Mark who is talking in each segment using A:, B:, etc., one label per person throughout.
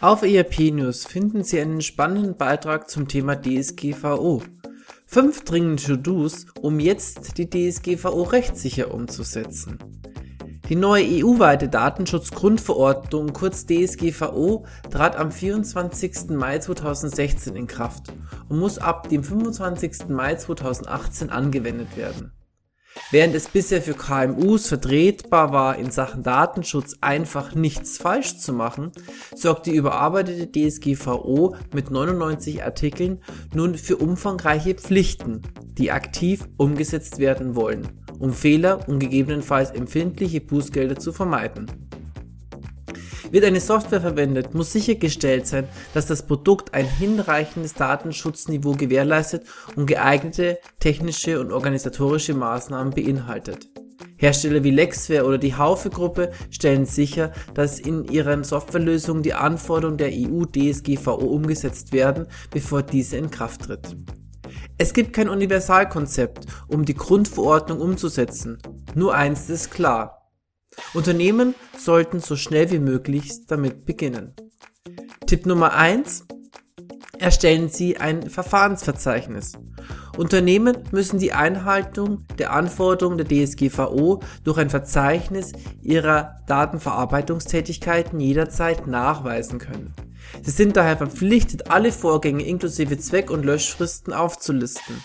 A: Auf ERP News finden Sie einen spannenden Beitrag zum Thema DSGVO. Fünf dringende To-Dos, um jetzt die DSGVO rechtssicher umzusetzen. Die neue EU-weite Datenschutzgrundverordnung, kurz DSGVO, trat am 24. Mai 2016 in Kraft und muss ab dem 25. Mai 2018 angewendet werden. Während es bisher für KMUs vertretbar war, in Sachen Datenschutz einfach nichts falsch zu machen, sorgt die überarbeitete DSGVO mit 99 Artikeln nun für umfangreiche Pflichten, die aktiv umgesetzt werden wollen um Fehler und gegebenenfalls empfindliche Bußgelder zu vermeiden. Wird eine Software verwendet, muss sichergestellt sein, dass das Produkt ein hinreichendes Datenschutzniveau gewährleistet und geeignete technische und organisatorische Maßnahmen beinhaltet. Hersteller wie Lexware oder die Haufe-Gruppe stellen sicher, dass in ihren Softwarelösungen die Anforderungen der EU-DSGVO umgesetzt werden, bevor diese in Kraft tritt. Es gibt kein Universalkonzept, um die Grundverordnung umzusetzen. Nur eins ist klar. Unternehmen sollten so schnell wie möglich damit beginnen. Tipp Nummer eins: Erstellen Sie ein Verfahrensverzeichnis. Unternehmen müssen die Einhaltung der Anforderungen der DSGVO durch ein Verzeichnis ihrer Datenverarbeitungstätigkeiten jederzeit nachweisen können. Sie sind daher verpflichtet, alle Vorgänge inklusive Zweck- und Löschfristen aufzulisten.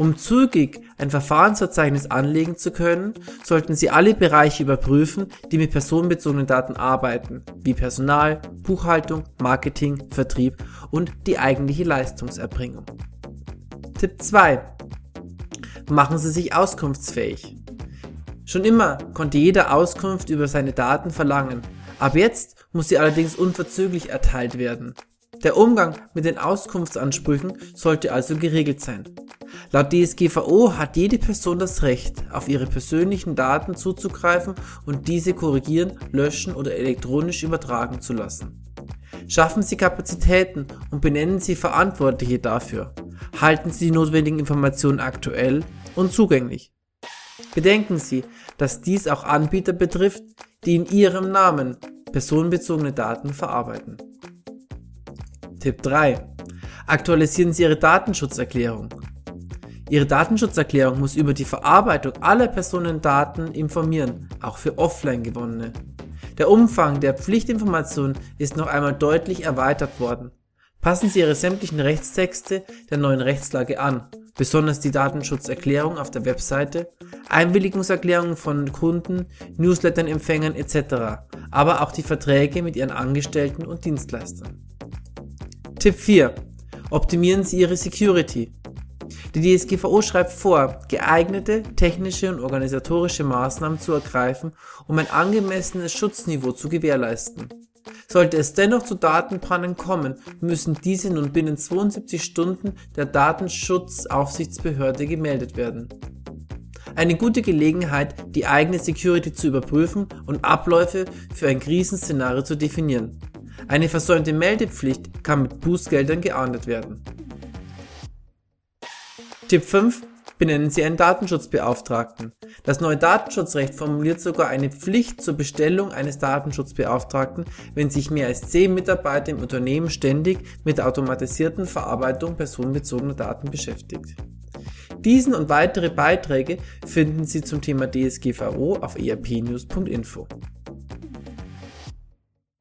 A: Um zügig ein Verfahrensverzeichnis anlegen zu können, sollten Sie alle Bereiche überprüfen, die mit personenbezogenen Daten arbeiten, wie Personal, Buchhaltung, Marketing, Vertrieb und die eigentliche Leistungserbringung. Tipp 2. Machen Sie sich auskunftsfähig. Schon immer konnte jeder Auskunft über seine Daten verlangen. Ab jetzt muss sie allerdings unverzüglich erteilt werden. Der Umgang mit den Auskunftsansprüchen sollte also geregelt sein. Laut DSGVO hat jede Person das Recht, auf ihre persönlichen Daten zuzugreifen und diese korrigieren, löschen oder elektronisch übertragen zu lassen. Schaffen Sie Kapazitäten und benennen Sie Verantwortliche dafür. Halten Sie die notwendigen Informationen aktuell und zugänglich. Bedenken Sie, dass dies auch Anbieter betrifft, die in Ihrem Namen personenbezogene Daten verarbeiten. Tipp 3. Aktualisieren Sie Ihre Datenschutzerklärung. Ihre Datenschutzerklärung muss über die Verarbeitung aller Personendaten informieren, auch für offline gewonnene. Der Umfang der Pflichtinformation ist noch einmal deutlich erweitert worden. Passen Sie Ihre sämtlichen Rechtstexte der neuen Rechtslage an, besonders die Datenschutzerklärung auf der Webseite, Einwilligungserklärungen von Kunden, Newsletternempfängern etc., aber auch die Verträge mit Ihren Angestellten und Dienstleistern. Tipp 4. Optimieren Sie Ihre Security. Die DSGVO schreibt vor, geeignete technische und organisatorische Maßnahmen zu ergreifen, um ein angemessenes Schutzniveau zu gewährleisten. Sollte es dennoch zu Datenpannen kommen, müssen diese nun binnen 72 Stunden der Datenschutzaufsichtsbehörde gemeldet werden. Eine gute Gelegenheit, die eigene Security zu überprüfen und Abläufe für ein Krisenszenario zu definieren. Eine versäumte Meldepflicht kann mit Bußgeldern geahndet werden. Tipp 5. Benennen Sie einen Datenschutzbeauftragten. Das neue Datenschutzrecht formuliert sogar eine Pflicht zur Bestellung eines Datenschutzbeauftragten, wenn sich mehr als 10 Mitarbeiter im Unternehmen ständig mit der automatisierten Verarbeitung personenbezogener Daten beschäftigt. Diesen und weitere Beiträge finden Sie zum Thema DSGVO auf erpnews.info.